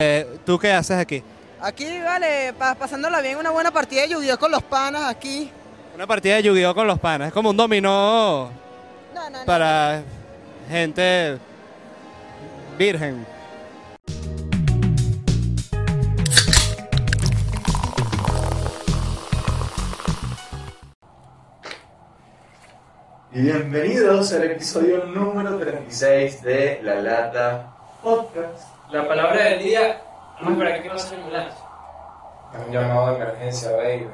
Eh, ¿Tú qué haces aquí? Aquí, vale, pa- pasándola bien, una buena partida de yu con los panas aquí. Una partida de Yu-Gi-Oh con los panas. Es como un dominó No, no, no. para gente virgen. Y bienvenidos al episodio número 36 de La Lata Podcast. La palabra del día, vamos a esperar que a ser ambulancia. Es un llamado de emergencia, baby.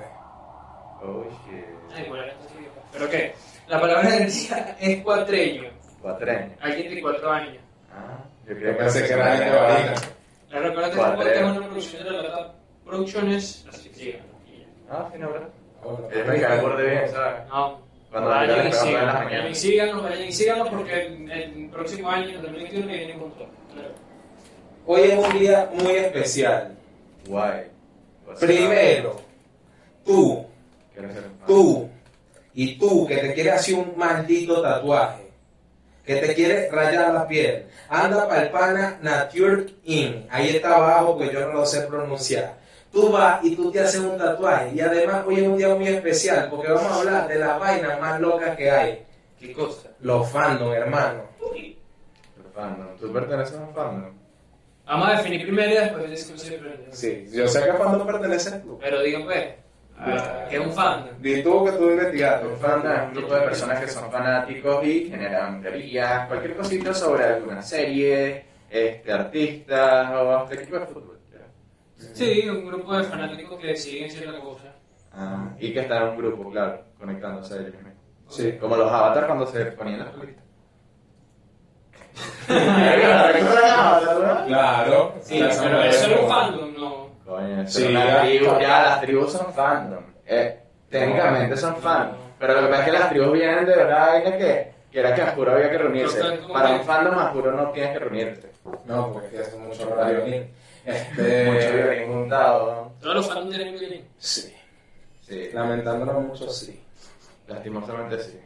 Oh shit. Ay, bueno, esto sí que- ¿Pero qué? La palabra del día es cuatreño, Cuatreño. alguien de cuatro años. Ah, yo creo pensé que era gente varina. La recuerda que es una producción de la Lata Producciones, así que sigan. Ah, sí, no, ¿verdad? Ellos me de bien, ¿sabes? No, Cuando vayan y en síganos, vayan y síganos, vayan y síganos porque el, el próximo año, el 2021, que viene un montón. Hoy es un día muy especial. Guay. Primero, tú, tú y tú que te quieres hacer un maldito tatuaje, que te quieres rayar la piel, anda para el pana Nature In. Ahí está abajo, que yo no lo sé pronunciar. Tú vas y tú te haces un tatuaje. Y además hoy es un día muy especial porque vamos a hablar de las vainas más locas que hay. ¿Qué cosa? Los fandom, hermano. El fandom. ¿Tú perteneces a un fandom? Vamos a definir primero y después discutir diferente. Sí, yo sé que fandom perteneces tú. Pero digan pues, ah, que es un fan. Di tú que tú investigaste. Un fandom es un grupo de personas que son fanáticos y generan teorías, cualquier cosita sobre alguna serie, este, artistas o este equipo de fútbol. Sí, un grupo de fanáticos que siguen cierta cosa. Ah, y que están en un grupo, claro, conectándose a ellos mismos. Sí. Como los avatars cuando se ponían las colitas. Claro. Sí, Ya pero eso es un fandom, no. Coño, Sí, es una ya. tribu, ya las tribus son fandom. Eh, técnicamente son fandom. Pero lo que pasa es que las tribus vienen de verdad vaina que, que era que a juro había que reunirse. Pero, ¿cómo Para un fandom a juro no tienes que reunirte. No, porque es que hace mucho violín. Mucho Este. violín juntado. Todos los fandoms tienen violín. Sí. Sí, Lamentándolo mucho, sí. lastimosamente sí.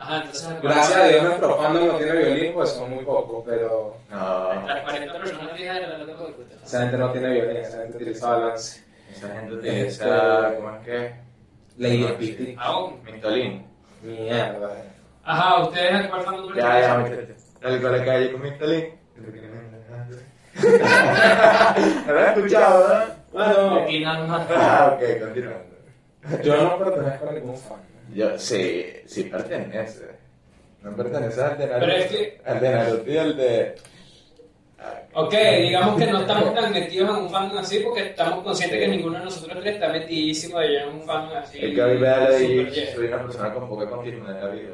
Ajá, entonces. Gracias a Dios nuestro fandom no tiene violín, pues son muy pocos, pero No, Las 40 personas que de la lata de esa gente no tiene violín, esa gente utiliza balance. esa gente utiliza, Este- ¿cómo es que? Lady No, Piti. Aún. Mistolín. Mierda. Ajá, ¿ustedes a cuál fandom Ya, ya, muchachos. Salgo a la calle con Mistolín. ¿No lo has escuchado, no? Bueno, Aquí nada más. Ah, ok, continuando. yo no pertenezco a ningún fandom. Yo sí, sí pertenece. No pertenece al de Naruto. Pero es que- Al de Naruto y al de. Ok, digamos que no estamos tan metidos en un fandom así porque estamos conscientes que ninguno de nosotros tres está metidísimo de en un fandom así. El que hoy vea la super y soy una persona con poca continuidad en la vida.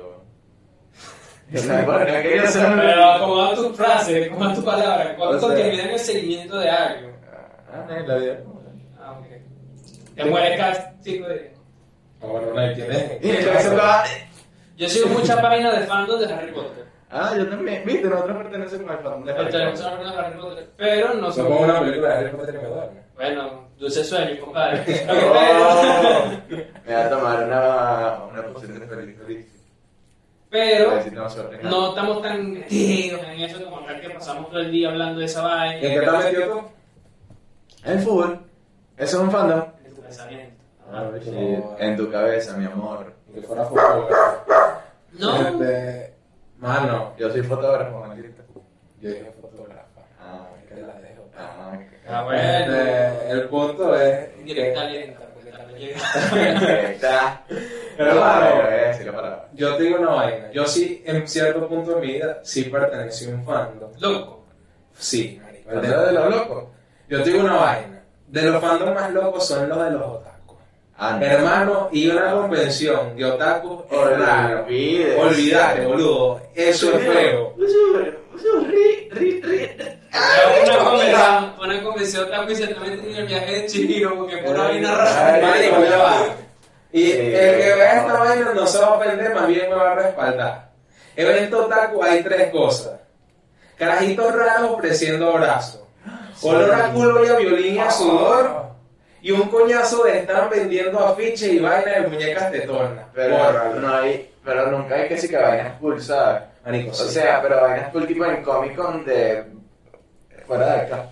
Pero acomoda tu frase, acomoda tu palabra. ¿Cuánto O sea- continuidad en el seguimiento de algo? Ah, no, en la vida. Ah, ok. Te mueres cinco días. No tiene. Y entonces va- Yo sigo muchas páginas de fandom de Harry Potter. Ah, yo también. Viste, nosotros pertenecemos al fandom de Harry Pertenecemos Potter. a una página de Harry Potter, pero no como somos. una película de Harry Potter y me duerme. Bueno, dulce sueño, compadre. Oh, Me va a tomar una, una poción de feliz Pero no estamos tan metidos en eso como acá que pasamos todo el día hablando de esa vaina. ¿En qué estás metido tú? El fútbol. Eso es un fandom. En tu pensamiento. Ah, Sí, en tu cabeza, mi amor. Que fuera fútbol. No. Este, mano, Yo soy fotógrafo, maldito. yo dije fotógrafa. Ah, Que la dejo. Ah, Ah, bueno. Este, el punto es. Directa lenta, porque también llega. Está. Pero claro. Yo te digo una vaina. Yo sí, en cierto punto de mi vida, sí pertenecí a un fandom. Loco. Sí, marico. El ¿Verdad de de- los locos? Yo te digo una vaina. De los fandoms más locos son los de los otakus. Ah, Hermano, y una convención de otakus es raro. Olvídate, boludo. Eso es feo. Una convención, una convención tan ciertamente en el viaje de Chihiro, porque por una vaina rara. Marico, ya va. Y el que vea esta vaina no se va a ofender, más bien me va a respaldar. Evento otaku hay tres cosas. Carajitos raros ofreciendo abrazos. Olor a culo y a violín y a sudor. Y un coñazo de estar vendiendo afiches y vainas de muñecas tetonas. Pero Bórralo. no hay, pero nunca hay que sí que vainas cool, ¿sabes? Marico, O sí. sea, pero vainas cool tipo en Comic Con de fuera de acá.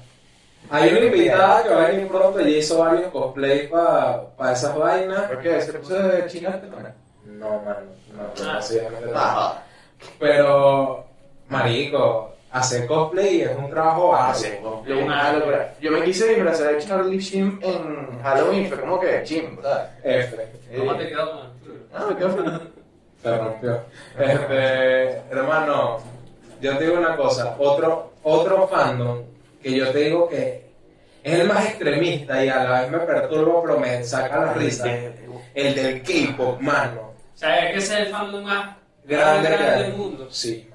Hay una invitada que va a venir pronto, ella hizo varios cosplays para esas vainas. ¿Por qué? ¿Se puso de chino este también? No, mano, no, Ah. no, sí, obviamente no. Ah, Pero, marico, hacer cosplay es un trabajo ah, básico. sí, cosplay, una locura. Yo me quise disfrazar de Charlie Sheen en Halloween, fue como que chim, ¿sabes? F. ¿Cómo te quedó? Ah, me quedó. Se rompió. Este, hermano, yo te digo una cosa, otro, otro fandom que yo te digo que es el más extremista y a la vez me perturba, pero me saca la risa. El del K-pop, mano. O sea, es que ese es el fandom más Grande, grande grande. del mundo. Sí.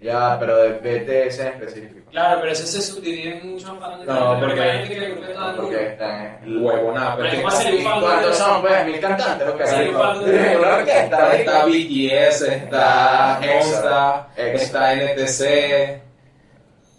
Ya, pero de BTS en específico. Claro, pero ese se subdivide en muchos fandoms. No, porque hay gente que le gusta todo el mundo. Porque están El huevo, nada, pero es que ¿cómo hacer un ¿Y fandom? cuántos son, pues? ¿Mil cantantes? Ok. Sí, Una orquesta, Está. BTS, está Está Extra. está NTC,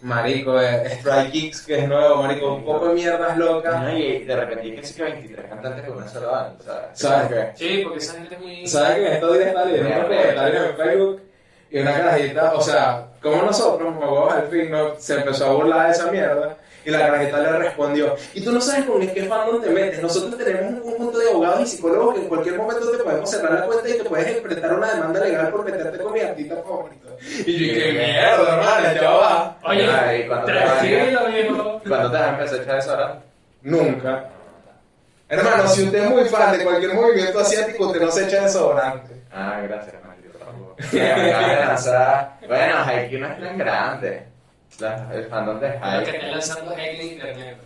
Marico, eh, Strike Kicks, que es nuevo, Marico, un poco de mierdas locas. No, Y de repente hay que decir que 23 cantantes con una sola banda, ¿sabes? ¿Sabes qué? Sí, porque esa gente es muy... ¿Sabes en estos días unos comentarios en Facebook y una carajita, o sea, como nosotros, huevos al fin, no, se empezó a burlar de esa mierda y la carajita le respondió, y tú no sabes con qué fandom te metes, nosotros tenemos un conjunto de abogados y psicólogos que en cualquier momento te podemos cerrar la cuenta y te puedes enfrentar una demanda legal por meterte con mi artista favorito. Y yo, qué mierda, hermano, ya va. Oye, Ay, tranquilo, viejo. ¿Cuándo te vas a empezar a echar eso ahora? Nunca. Hermano, si usted es muy fan de cualquier movimiento asiático, usted no se echa desodorante. Ah, gracias, maldito lanzar. Bueno, Haikyuu no es tan grande. La- el fandom de Lo que Haikyuu. están lanzando es en internet.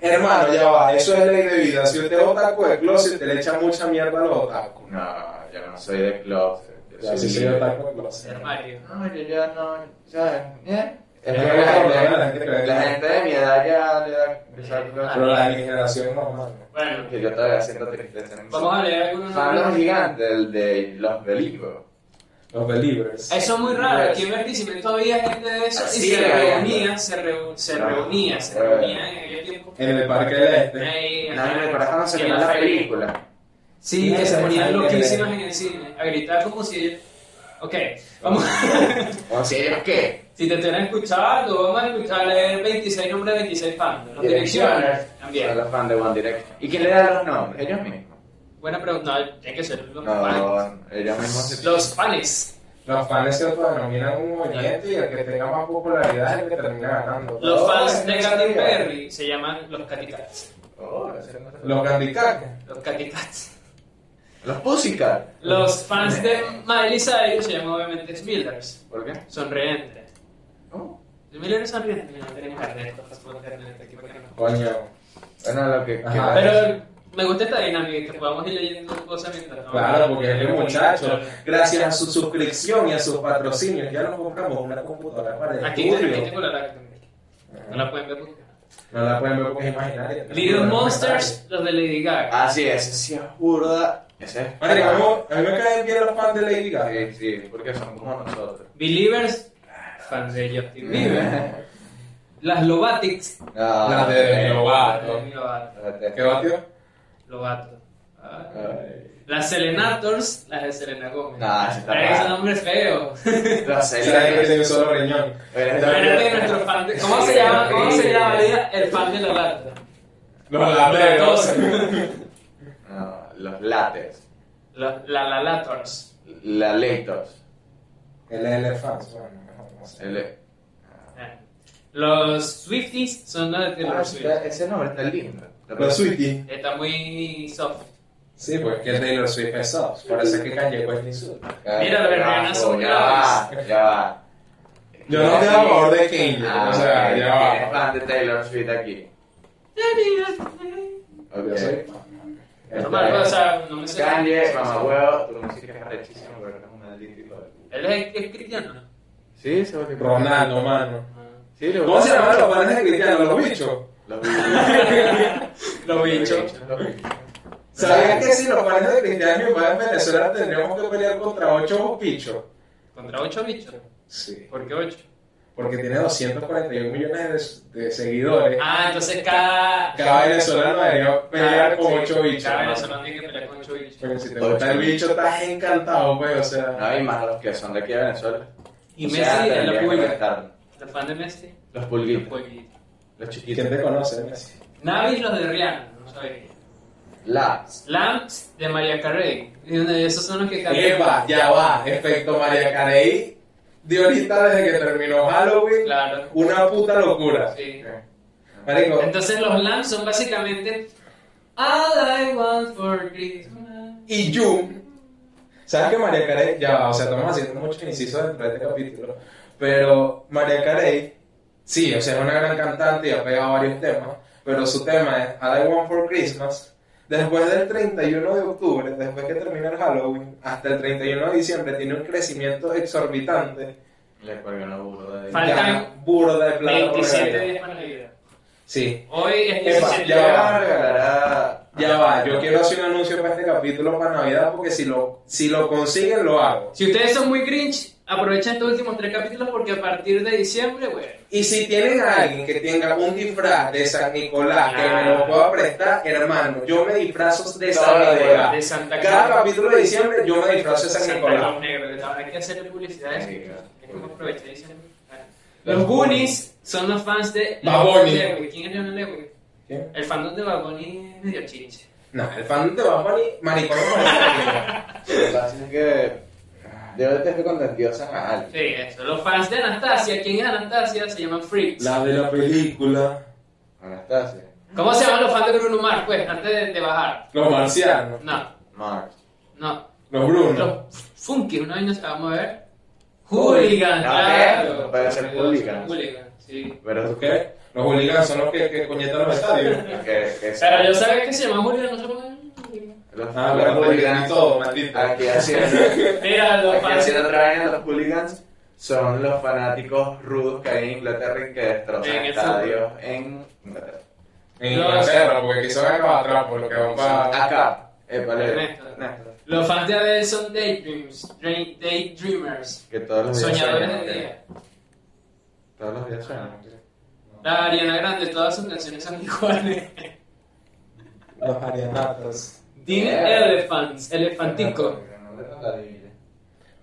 Hermano, ya va, eso es ley de vida. Si usted es otaku de closet, te le echa mucha mierda a los otaku. No, yo no soy de closet. Yo Ya, si soy otaku de closet. Armario. No, yo ya no, ¿sabes? Bien. Es que que la la gente, la gente de mi edad ya le da cosa. Pero la de mi generación no, mano. Bueno, Que yo todavía siento tristeza. vamos a leer algunos los nombres. gigantes, el de los Belivos. Los Believers. Eso es muy raro, aquí en Barquisimeto había gente de eso y se reunía, se, reu- se No. reunía, se Eh. reunía en aquel tiempo. En el Parque del Este. Ahí, No, me recuerda cuando se en vio la la feria. película. Sí, que se ponían loquísimas en el cine, a gritar como si... Ok, vamos. O sea, ¿ellos qué? Si te estuvieran escuchando, vamos a escuchar leer 26 nombres de 26 fans. Los direcciones Son también. los fans de One Direction. ¿Y quién le da los nombres? Ellos mismos. Buena pregunta, no, hay que ser los fans. No, ellos mismos se... Los fans. Los fans se autodenominan un movimiento y el que tenga más popularidad es el que termina ganando. Los Oh, fans de Katy. Perry se llaman los Katy Cats. Oh, Los Candy Cat. Los Katy Cats. Los Pussycat. Los fans de Miley Cyrus se llaman obviamente Smilders. ¿Por qué? ¿Cómo? Smilders sonriente. No tenemos carnet, pues, por internet aquí, ¿por qué no? Coño. Bueno, lo que... Ajá. Pero me gusta esta dinámica, que podamos ir leyendo cosas mientras no- Claro, porque este muchacho, gracias a su suscripción y a sus patrocinios, ya nos compramos una computadora para el Aquí estudio. tengo la lágrima. No la pueden ver porque... No la pueden ver porque es imaginaria. Little Monsters, los de Lady Gaga. Ah, sí, ese sí es burda. Ese es... Mí- a mí me caen bien los fans de Lady Gaga. Sí, sí, porque son como nosotros. Believers, fans de Justin Bieber. Las Lobatics. No, La de. Lovato. ¿Qué batió? Lovato. Ah. Ay. Las Selenators, las de Selena Gómez. Ese está Pero ese nombre es feo. Los ¿Sabes que tiene un solo riñón? Espérate, nuestro fan de... ¿Cómo se llama? ¿Cómo se llama el fan de Lovato? Los lateros. No, los Lates. La la Lalators. La Leitos. El elefante. Bueno. El... Eh. Los Swifties son los de Ah, Taylor Swift. ese nombre está lindo. Los Sweetie. Está muy soft. Sí, pues que Taylor Swift es soft. Parece que Kanye West ni insulta. Mira, las verbenas son Ya va, ya va. Yo no estoy a favor de Kanye. Ah, o sea, ya ¿quién es va. fan de Taylor Swift aquí? Ok. Yo soy No me acuerdo, o sea, no me sé. Kanye, mamá huevo, tu música es arrechísima, pero es un maldito hijo de puta. Él es, es cristiano, ¿no? Sí, se va que Ronaldo, mano. Sí, le ¿Cómo se llaman los panes de cristiano? Los bichos. Los bichos. Los bichos. ¿Sabías que si los panes de cristiano en Venezuela tendríamos que pelear contra ocho bichos? Contra ocho bichos. Sí. ¿Por qué ocho? Porque tiene 241 millones de, de seguidores. Ah, entonces cada. Cada venezolano debería pelear con sí, ocho bichos. Cada ¿no? venezolano tiene que pelear con ocho bichos. Pero si te gusta el bicho, estás encantado, pues, o sea. No hay más los que son de aquí de Venezuela. Y O Messi sea, la pulga. restar ¿El fan de Messi? Los pulguitos. pulguito. Los ¿Y chiquitos. quién te conoce? Messi? Navis los de Rihanna, no sabía. Labs. Lamps de María Carey. Esos son los que cantan. Epa, ya va. Efecto María Carey de ahorita desde que terminó Halloween. Claro. Una puta locura. Sí. Marico, Entonces los lamps son básicamente All I want for Christmas. y Jung. ¿Sabes que María Carey, ya o sea, estamos haciendo muchos incisos dentro de este capítulo, pero María Carey, sí, o sea, es una gran cantante y ha pegado varios temas, pero su tema es All I Want for Christmas. Después del 31 de octubre, después que termina el Halloween, hasta el 31 de diciembre, tiene un crecimiento exorbitante. Le cuelgan la burda de Faltan burda de plata por 27 regalar. días para Navidad. Sí. Hoy es Epa, 17 ya va a regalar a... Ya va, yo quiero hacer un anuncio para este capítulo para Navidad porque si lo, si lo consiguen lo hago. Si ustedes son muy grinch, aprovechen estos últimos tres capítulos porque a partir de diciembre, bueno. Y si tienen a alguien que tenga un disfraz de San Nicolás que me lo pueda prestar, hermano, yo me disfrazo de San. De Nicolás. Santa Cada capítulo de diciembre yo me disfrazo de San Santa Nicolás. Que Hay que hacerle publicidad. Sí. Es como aprovechar diciembre. Los Goonies son los fans de Lewis. ¿Quién es Leonard Lewis? ¿Quién? El fandom de Bad Bunny es medio chinche. No, el fan de Bad Bunny, maricón no Lo que pasa es que... Yo detesto cuando endiosan a alguien. Sí, eso. Los fans de Anastasia, ¿quién es Anastasia? Se llaman Freaks. La de la película. Anastasia. ¿Cómo se llaman los fans de Bruno Mars, pues, antes de, de bajar? Los marcianos. No, Mars. no. Los Brunos. Los Funky, una vez nos vamos a ver. Hooligan, Ah, claro. puede ser hooligans. Hooligan, sí. Pero ¿Por qué? Los hooligans son los que, que coñetan los estadios. que, que Pero yo sabía que se llama Hooligan, no por qué. Los, Ah, los hooligans todo, maldito. Aquí haciendo, Mira, los aquí haciendo hooligans son los fanáticos rudos que hay en Inglaterra y que destrozan En estadios en Inglaterra. En Inglaterra, porque aquí son acá atrás, por lo que van para. Acá. Eh, vale. Ernesto. Ernesto. Los fans de Adele son daydreams, day- daydreamers, Que todos los días soñadores sueñan, de día. Todos los días sueñan. La Ariana Grande, todas sus canciones son iguales. Los arianatas. Tiene Yeah. elephants, elefantico.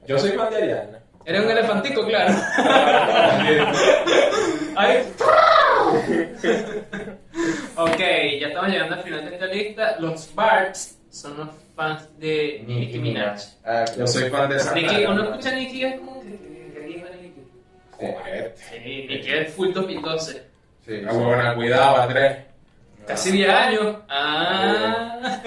Yo soy fan de Ariana. Eres un elefantico, claro. Ay. ok, ya estamos llegando al final de esta lista. Los Barts son los fans de Nicki Minaj. Ah, Yo soy fan de esa. Nicki, uno escucha a Nicki es como que. Joder. Sí, Nicki es full 2012. Sí, Ah, buena, cuidado, Andrés. Casi 10 años. Ah.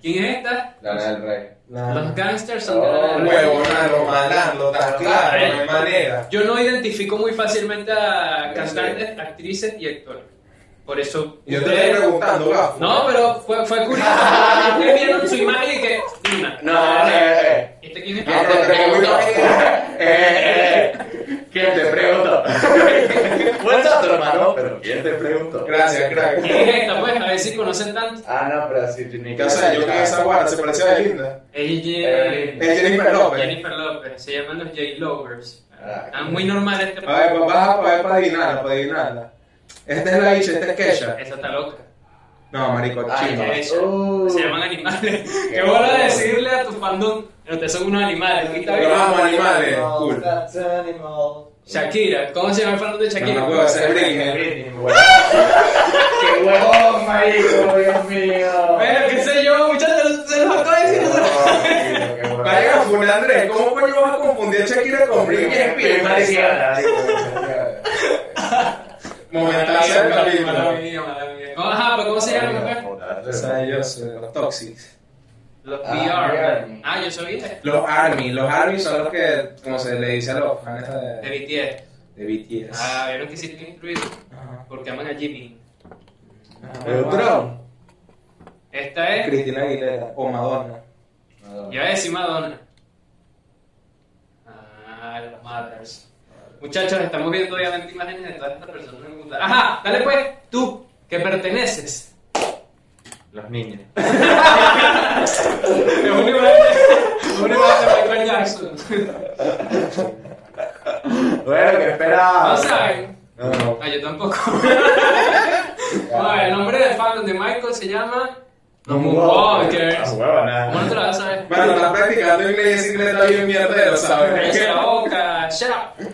¿Quién es esta? Lana del Rey. Los gangsters son de Oh, la- Huevonado, malandro, está claro, no hay manera. Yo no identifico muy fácilmente a cantantes, actrices y actores. Por eso. Yo te estoy preguntando, gafo. No, pero fue, fue curioso. Ustedes vieron su imagen y que. Una. No, eh, eh. ¿Este quién es? ¿Quién te preguntó? Eh, eh, eh. ¿Quién te preguntó? Fue otro hermano, pero ¿quién te preguntó? Gracias, crack. ¿Quién es esta? Pues a ver si conocen tanto. Ah, no, pero sí, ni ¿Qué haces? Yo que esa guarda se parece a. Ella. Es Jennifer López. Jennifer López. Se llaman los J-Lovers. Ah, Están muy normales este. A ver, baja para ver para adivinarla, para adivinarla. Esta es la Isha, esta es Kesha. Esa está loca. No, marico, Ay, chino. Uh. Se llaman animales. Qué bueno decirle a tu fandom. Pero ustedes son unos animales. Aquí está bien. Los amo animales, cool. That's animal. Shakira. ¿Cómo se llama el fandom de No, Shakira? no puedo hacer Britney. ¡Qué huevón, marico! Dios mío. Bueno, qué sé yo, muchachos, se los acabo de decir. Vaya, Funes Andrés, ¿cómo coño vas a confundir a Shakira con Britney Spears? Momentazo mía, mala mía. ¿Cómo- Ajá, pero ¿cómo se llama la? O sea, yo soy los Toxics. Los Ah, VR. VR. Ah, yo soy de Los ARMY. Los ARMY son los que, como se le dice a los fans de de, BTS. de BTS. Ah, vieron que sí estoy incluido. Porque aman a Jimmy. Neutron. Esta es. Cristina Aguilera o Madonna. Yo voy a decir Madonna. Ah, los Mothers. Muchachos, estamos viendo obviamente imágenes de todas estas personas. Ajá, dale pues, tú, que perteneces. Los niños. Es una imagen de- Michael Jackson. Bueno, que esperaba. ¿No saben? No. Ah, yo tampoco. Bueno, el nombre del fandom de Michael se llama Los Moonwalkers. huevona. ¿Cómo no te lo vas a saber? Bueno, estás practicando inglés y inglés está bien mierdero, Cállate la ¿sabes? boca, shut up.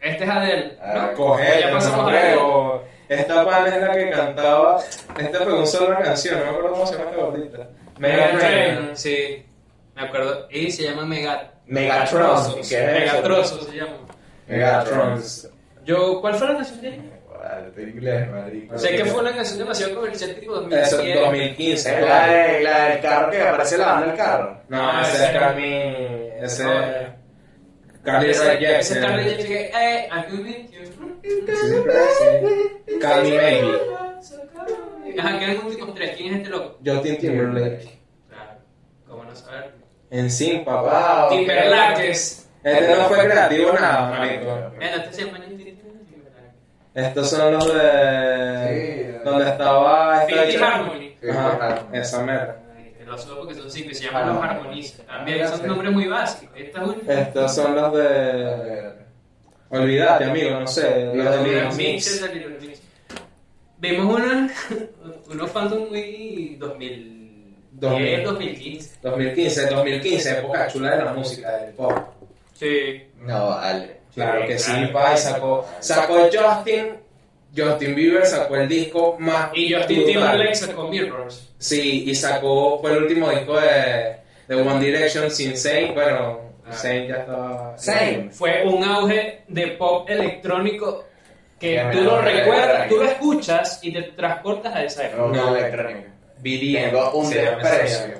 Este es Adele, Ah, ¿no? Coger, Ya pasamos no. Esta pana es la que cantaba. Esta fue una sola canción, no me acuerdo cómo se llama esta gordita. Trainor. Sí, me acuerdo. Y se llama Mega... Megatron. ¿Qué es eso? Se llama. Megatrons. Yo, ¿cuál fue la canción de ella? Inglés, marico. Sé que fue una canción demasiado comercial, tipo Eso, 2010. 2015. Es la, de, la del carro que aparece lavando el carro. No, ese es Carmi. Ese. Carly Jepsen. Carly que, eh, you. Carly Maybe. Ajá, quedan los últimos tres. ¿Quién es este loco? Justin Timberlake. Claro, ¿cómo no saber? En sí, papá. Wow. Timberlaques. Este no fue creativo nada, marico. Este se Timberlake. Estos son los de. Sí. Donde estaba esta Fifty chica. Harmony. Sí, Ajá, claro. esa mera. Los dos porque son cinco y se llaman los armonistas. También son nombres muy básicos. Esta es una. Estos son los de. Olvídate, amigo, no sé. Los de Mix. Vimos una, unos fandom muy 2010, 2015. 2015, 2015, época chula de la música, del pop. Sí. No, vale. Claro que sí, pa, sacó, sacó Justin, Justin Bieber sacó el disco más Y Justin. Timberlake sacó Mirrors. Sí, y sacó, fue el último disco de, de One Direction sin Zayn, bueno, Ah. Ya estaba... Zayn. Fue un auge de pop electrónico que tú lo recuerdas, tú lo escuchas y te transportas a esa época. No, No. no, electrónica. Tengo un desprecio.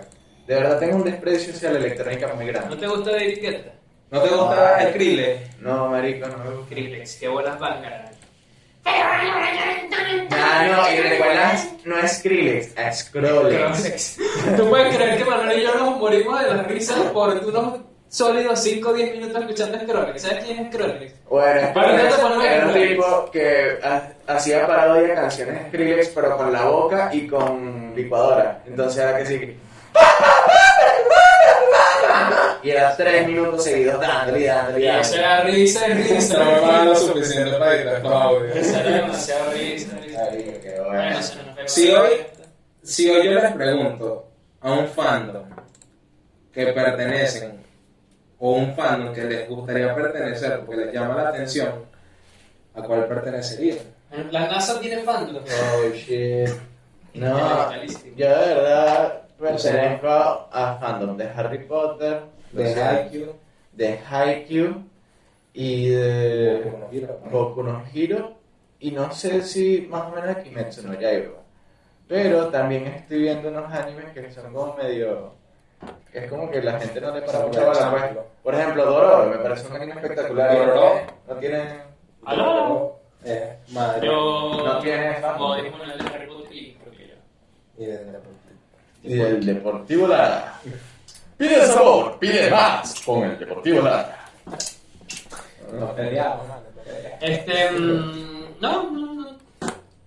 De verdad tengo un desprecio hacia la electrónica muy ¿No grande. te gusta David Guetta? ¿No te gusta el Krille? No, marico, no me gusta. Skrillex, que bolas bángaras. Ah, no, y recuerdas, no es Skrillex, es Skrillex. ¿Tú puedes creer que Manuel y yo nos morimos de la risa por unos sólidos 5 o 10 minutos escuchando Skrillex? ¿Sabes quién es Skrillex? Bueno, es Para que no te pongas era un tipo que ha- hacía parodia de canciones Skrillex, pero con la boca y con licuadora. Entonces era que sí. Y era tres minutos seguidos dándole y dándole y dándole. era risa y risa. No me pagan lo suficiente para editar estos audios. Eso era demasiado risa. risa. Ay, qué Bueno. Si hoy, si hoy yo les pregunto a un fandom que pertenecen o un fandom que les gustaría pertenecer porque les llama la atención, ¿a cuál pertenecerían? La NASA tiene fandom. Oh shit. No, yo de verdad pertenezco a fandom de Harry Potter, De Haikyuu, de Haikyuu y de Boku no Hero y no sé si más o menos de Kimetsu no Yaiba. Pero también estoy viendo unos animes que son como medio... que es como que la gente no le para por bola, pues. ejemplo. Por ejemplo, Dororo, me parece un anime espectacular. Dororo. No tiene... ¿Aló? Eh, madre. Yo. No tiene Potter y creo que yo. Y de- de- Y el Deportivo Lara. Pide sabor, pide más con el Deportivo Lara. Peleamos. Este. mm, no, no, no.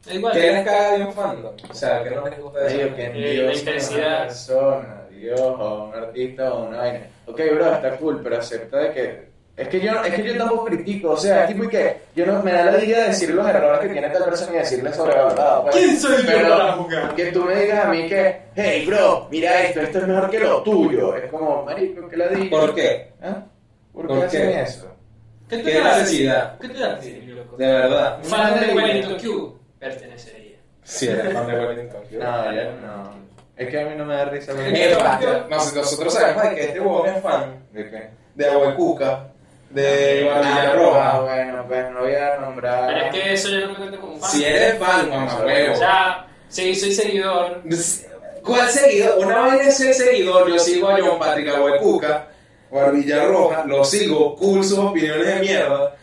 Da igual. ¿Qué les caga de un fandom? O sea, ¿qué no les gusta de eso? que en Eh, Dios la intensidad. persona, Dios o un artista o una vaina. Ok, bro, está cool, pero acepta de que. Es que yo, es que yo tampoco critico, o sea, es tipo y que yo no me da la idea de decir los errores que tiene tal persona y decirle sobrevalorado. pues. ¿Quién soy yo para jugar? Que tú me digas a mí que, hey, bro, mira esto, esto es mejor que lo tuyo. Es como, marico, ¿qué la digo? ¿Por qué? ¿Ah? ¿Por qué ¿Por hacen qué? eso? ¿Qué te ¿Qué haces? necesidad? ¿Qué te haces, loco? De verdad. Fan de Wellington Q pertenecería. Sí, eres fan de Wellington. Q. No, ya no. Es que a mí no me da risa. nosotros sabemos de que este huevón es fan ¿De qué? de Aguacuca, de Barbilla Ah, Roja. bueno, pues no voy a nombrar. Pero es que eso yo no me cuento como fan. Si eres fan, mamá huevo. O sea, sí, soy seguidor. ¿Cuál seguidor? Una es ser seguidor. Yo sigo a John Patrick Aguacuca, Barbilla Roja, lo sigo, cool sus opiniones de mierda.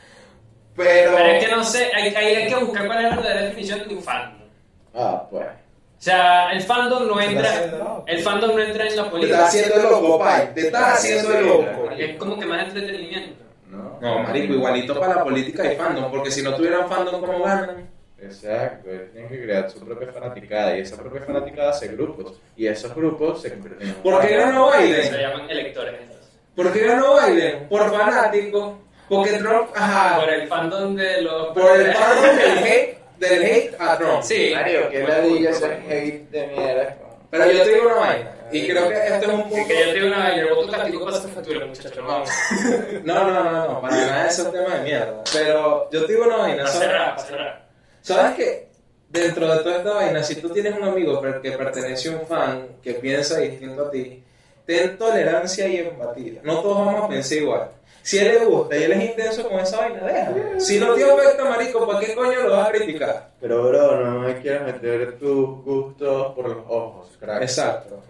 Pero. Pero es que no sé, hay, hay, hay que buscar cuál es la verdadera definición de un fandom. Ah, pues. O sea, el fandom no entra. El fandom no entra en la Te política. estás haciendo loco, pai. Te estás haciendo loco. Es como que más entretenimiento. ¿No? No, marico, igualito para la política y fandom, porque si no tuvieran fandom, ¿cómo ganan? Exacto, ellos tienen que crear su propia fanaticada y esa propia fanaticada hace grupos y esos grupos se convierten en ¿Por qué ganó Se Biden? llaman electores entonces. ¿Por qué ganó Biden? Por fanático. Porque Trump, ajá, Por el fandom de los. por el fandom del hate, del hate a Trump. Sí. Mario, que la diga ese hate de mierda. Pero yo te digo una vaina, y creo que esto es un punto... que yo tengo una vaina, el voto castigo para esta factura, muchachos. Vamos. No, no, no, no, para nada eso es un tema de mierda. Pero yo te digo una vaina, Para cerrar, para cerrar. ¿Sabes que dentro de toda esta vaina, si tú tienes un amigo que pertenece a un fan que piensa distinto a ti, ten tolerancia y empatía. No todos vamos a pensar igual. Si a él le gusta y él es intenso con esa vaina, déjalo. Si no te afecta, marico, ¿para qué coño lo vas a criticar? Pero, bro, no me quieras meter tus gustos por los ojos, crack. Exacto.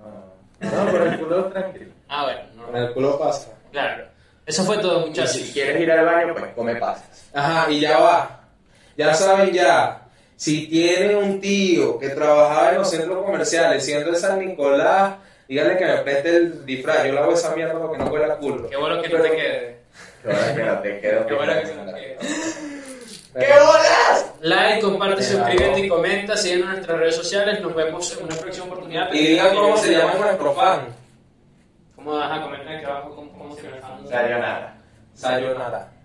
Ah. No, por el culo tranquilo. Ah, bueno, En no, el culo pasa. claro. Eso fue todo, Y muchachos. si quieres ir al baño, pues come pasas. Ajá, y ya va. Ya saben ya. Si tienen un tío que trabajaba en los centros comerciales, siendo de San Nicolás, díganle que me preste el disfraz. Yo le hago esa mierda porque no huele a culo. Qué bueno que no te quede. Qué bueno que no te quedo. Qué bueno que no te quede. ¡Qué bolas! Like, comparte, suscríbete y comenta. Síguenos en nuestras redes sociales. Nos vemos en una próxima oportunidad. Y digan cómo se llama nuestro fan. ¿Cómo vas a comentar aquí abajo cómo, cómo se llama el fan? Sayonara. Sayonara.